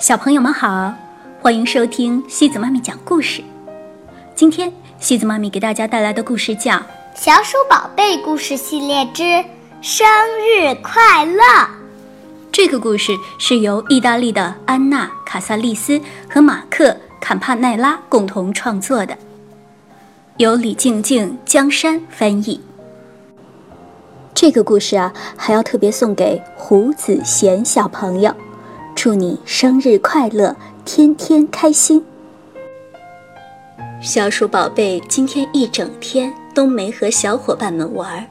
小朋友们好，欢迎收听西子妈咪讲故事。今天西子妈咪给大家带来的故事叫《小鼠宝贝故事系列之生日快乐》。这个故事是由意大利的安娜·卡萨利斯和马克·坎帕奈拉共同创作的，由李静静、江山翻译。这个故事啊，还要特别送给胡子贤小朋友。祝你生日快乐，天天开心！小鼠宝贝今天一整天都没和小伙伴们玩，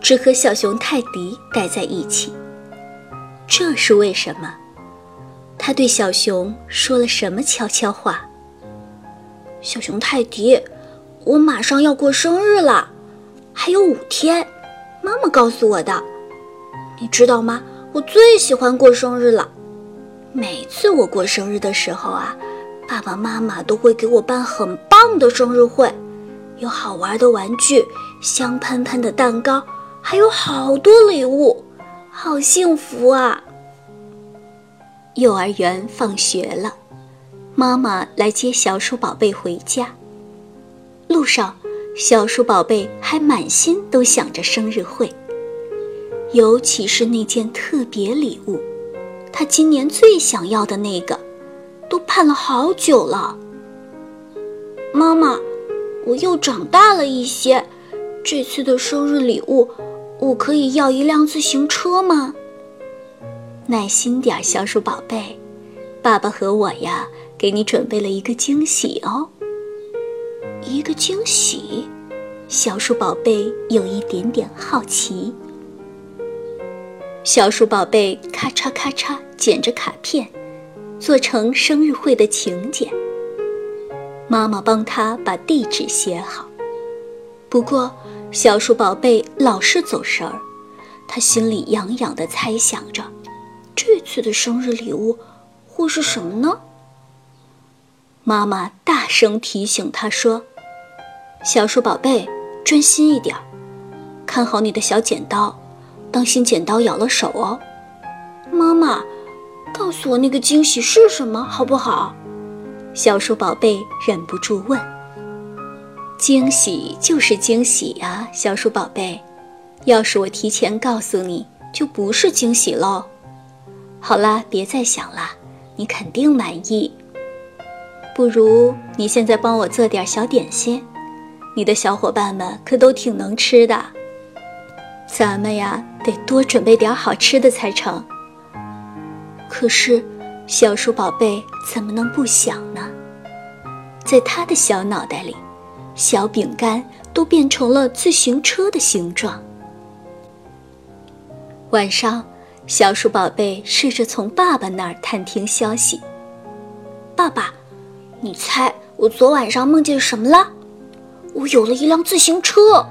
只和小熊泰迪待在一起。这是为什么？他对小熊说了什么悄悄话？小熊泰迪，我马上要过生日了，还有五天，妈妈告诉我的。你知道吗？我最喜欢过生日了。每次我过生日的时候啊，爸爸妈妈都会给我办很棒的生日会，有好玩的玩具、香喷喷的蛋糕，还有好多礼物，好幸福啊！幼儿园放学了，妈妈来接小鼠宝贝回家。路上，小鼠宝贝还满心都想着生日会，尤其是那件特别礼物。他今年最想要的那个，都盼了好久了。妈妈，我又长大了一些，这次的生日礼物，我可以要一辆自行车吗？耐心点，小鼠宝贝，爸爸和我呀，给你准备了一个惊喜哦。一个惊喜？小鼠宝贝有一点点好奇。小鼠宝贝咔嚓咔嚓剪着卡片，做成生日会的请柬。妈妈帮他把地址写好。不过，小鼠宝贝老是走神儿，他心里痒痒的猜想着，这次的生日礼物会是什么呢？妈妈大声提醒他说：“小鼠宝贝，专心一点，看好你的小剪刀。”当心剪刀咬了手哦，妈妈，告诉我那个惊喜是什么好不好？小鼠宝贝忍不住问。惊喜就是惊喜呀，小鼠宝贝，要是我提前告诉你，就不是惊喜喽。好啦，别再想了，你肯定满意。不如你现在帮我做点小点心，你的小伙伴们可都挺能吃的。咱们呀，得多准备点好吃的才成。可是，小鼠宝贝怎么能不想呢？在他的小脑袋里，小饼干都变成了自行车的形状。晚上，小鼠宝贝试着从爸爸那儿探听消息。爸爸，你猜我昨晚上梦见什么了？我有了一辆自行车。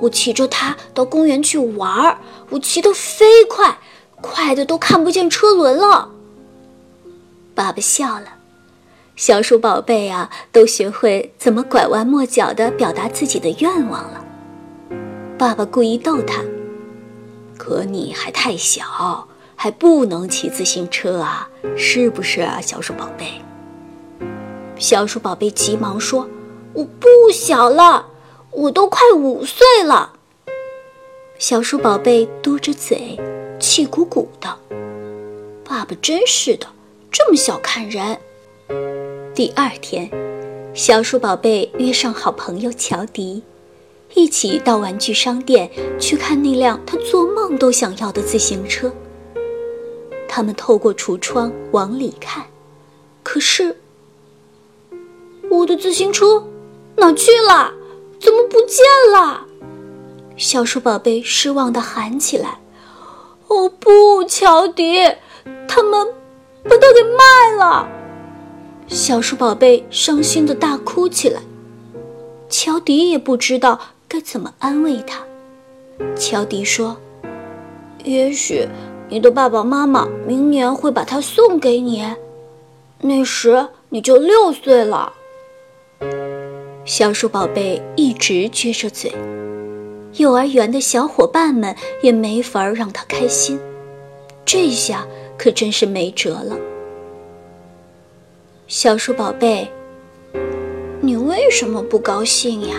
我骑着它到公园去玩儿，我骑得飞快，快的都看不见车轮了。爸爸笑了，小鼠宝贝啊，都学会怎么拐弯抹角地表达自己的愿望了。爸爸故意逗他：“可你还太小，还不能骑自行车啊，是不是啊，小鼠宝贝？”小鼠宝贝急忙说：“我不小了。”我都快五岁了，小鼠宝贝嘟着嘴，气鼓鼓的。爸爸真是的，这么小看人。第二天，小鼠宝贝约上好朋友乔迪，一起到玩具商店去看那辆他做梦都想要的自行车。他们透过橱窗往里看，可是我的自行车哪去了？怎么不见了？小鼠宝贝失望地喊起来：“哦不，乔迪，他们把它给卖了！”小鼠宝贝伤心地大哭起来。乔迪也不知道该怎么安慰他。乔迪说：“也许你的爸爸妈妈明年会把它送给你，那时你就六岁了。”小鼠宝贝一直撅着嘴，幼儿园的小伙伴们也没法让他开心，这下可真是没辙了。小鼠宝贝，你为什么不高兴呀？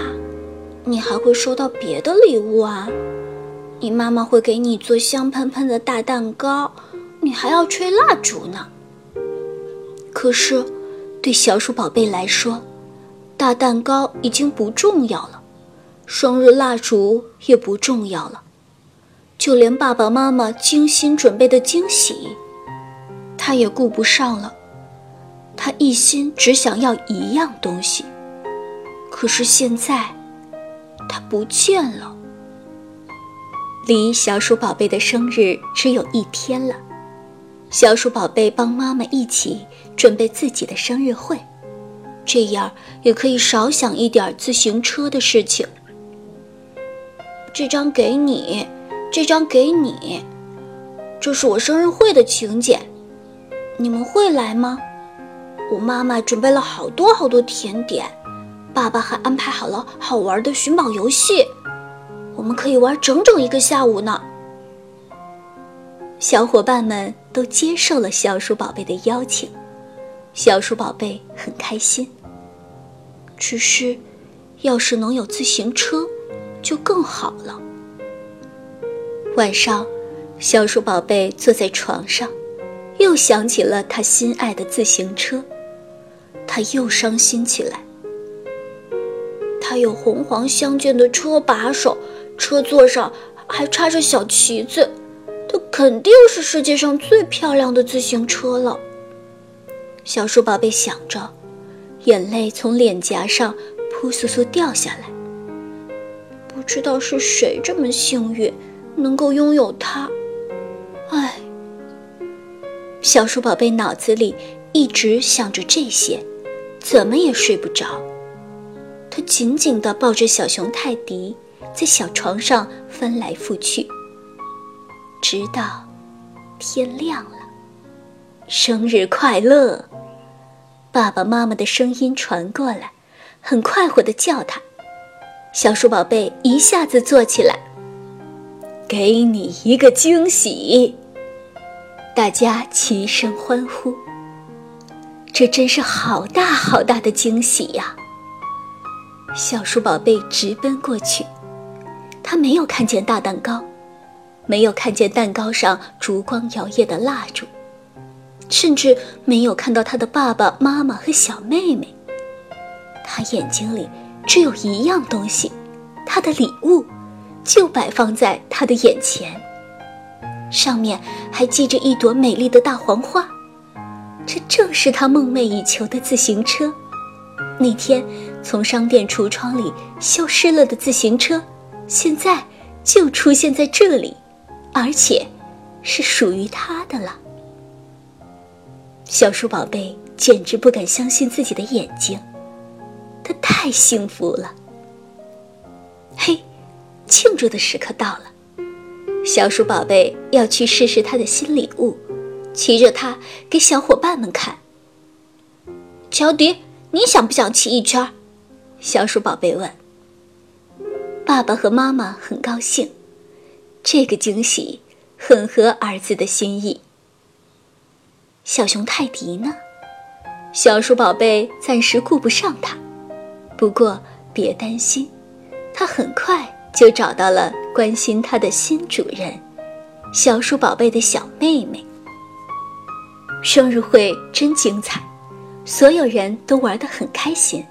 你还会收到别的礼物啊？你妈妈会给你做香喷喷的大蛋糕，你还要吹蜡烛呢。可是，对小鼠宝贝来说，大蛋糕已经不重要了，生日蜡烛也不重要了，就连爸爸妈妈精心准备的惊喜，他也顾不上了。他一心只想要一样东西，可是现在，它不见了。离小鼠宝贝的生日只有一天了，小鼠宝贝帮妈妈一起准备自己的生日会，这样也可以少想一点自行车的事情。这张给你，这张给你，这是我生日会的请柬，你们会来吗？我妈妈准备了好多好多甜点，爸爸还安排好了好玩的寻宝游戏，我们可以玩整整一个下午呢。小伙伴们都接受了小鼠宝贝的邀请，小鼠宝贝很开心。只是，要是能有自行车，就更好了。晚上，小鼠宝贝坐在床上，又想起了他心爱的自行车。他又伤心起来。他有红黄相间的车把手，车座上还插着小旗子，它肯定是世界上最漂亮的自行车了。小鼠宝贝想着，眼泪从脸颊上扑簌簌掉下来。不知道是谁这么幸运，能够拥有它。唉，小鼠宝贝脑子里一直想着这些。怎么也睡不着，他紧紧地抱着小熊泰迪，在小床上翻来覆去，直到天亮了。生日快乐！爸爸妈妈的声音传过来，很快活地叫他。小鼠宝贝一下子坐起来，给你一个惊喜！大家齐声欢呼。这真是好大好大的惊喜呀！小鼠宝贝直奔过去，他没有看见大蛋糕，没有看见蛋糕上烛光摇曳的蜡烛，甚至没有看到他的爸爸妈妈和小妹妹。他眼睛里只有一样东西，他的礼物就摆放在他的眼前，上面还系着一朵美丽的大黄花。这正是他梦寐以求的自行车。那天从商店橱窗里消失了的自行车，现在就出现在这里，而且是属于他的了。小鼠宝贝简直不敢相信自己的眼睛，他太幸福了。嘿，庆祝的时刻到了，小鼠宝贝要去试试他的新礼物。骑着它给小伙伴们看。乔迪，你想不想骑一圈？小鼠宝贝问。爸爸和妈妈很高兴，这个惊喜很合儿子的心意。小熊泰迪呢？小鼠宝贝暂时顾不上它，不过别担心，它很快就找到了关心它的新主人——小鼠宝贝的小妹妹。生日会真精彩，所有人都玩得很开心。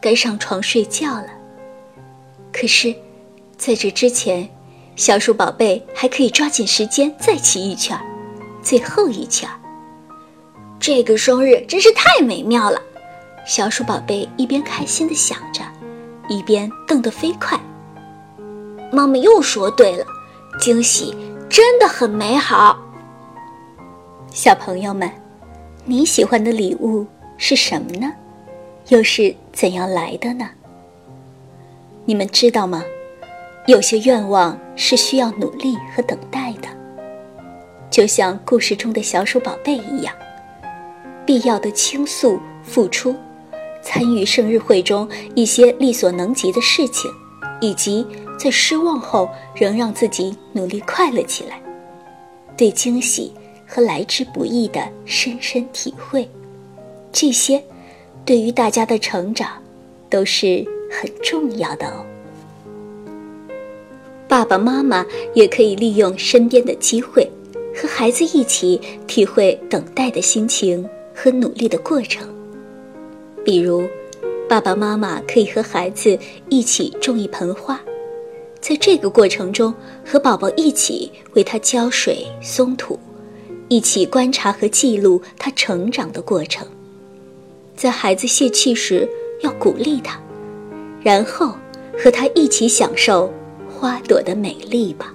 该上床睡觉了，可是，在这之前，小鼠宝贝还可以抓紧时间再骑一圈，最后一圈。这个生日真是太美妙了，小鼠宝贝一边开心地想着，一边蹬得飞快。妈妈又说对了，惊喜真的很美好。小朋友们，你喜欢的礼物是什么呢？又是怎样来的呢？你们知道吗？有些愿望是需要努力和等待的，就像故事中的小鼠宝贝一样，必要的倾诉、付出，参与生日会中一些力所能及的事情，以及在失望后仍让自己努力快乐起来，对惊喜。和来之不易的深深体会这些对于大家的成长都是很重要的哦。爸爸妈妈也可以利用身边的机会，和孩子一起体会等待的心情和努力的过程。比如，爸爸妈妈可以和孩子一起种一盆花，在这个过程中，和宝宝一起为他浇水、松土，一起观察和记录他成长的过程。在孩子泄气时，要鼓励他，然后和他一起享受。花朵的美丽吧。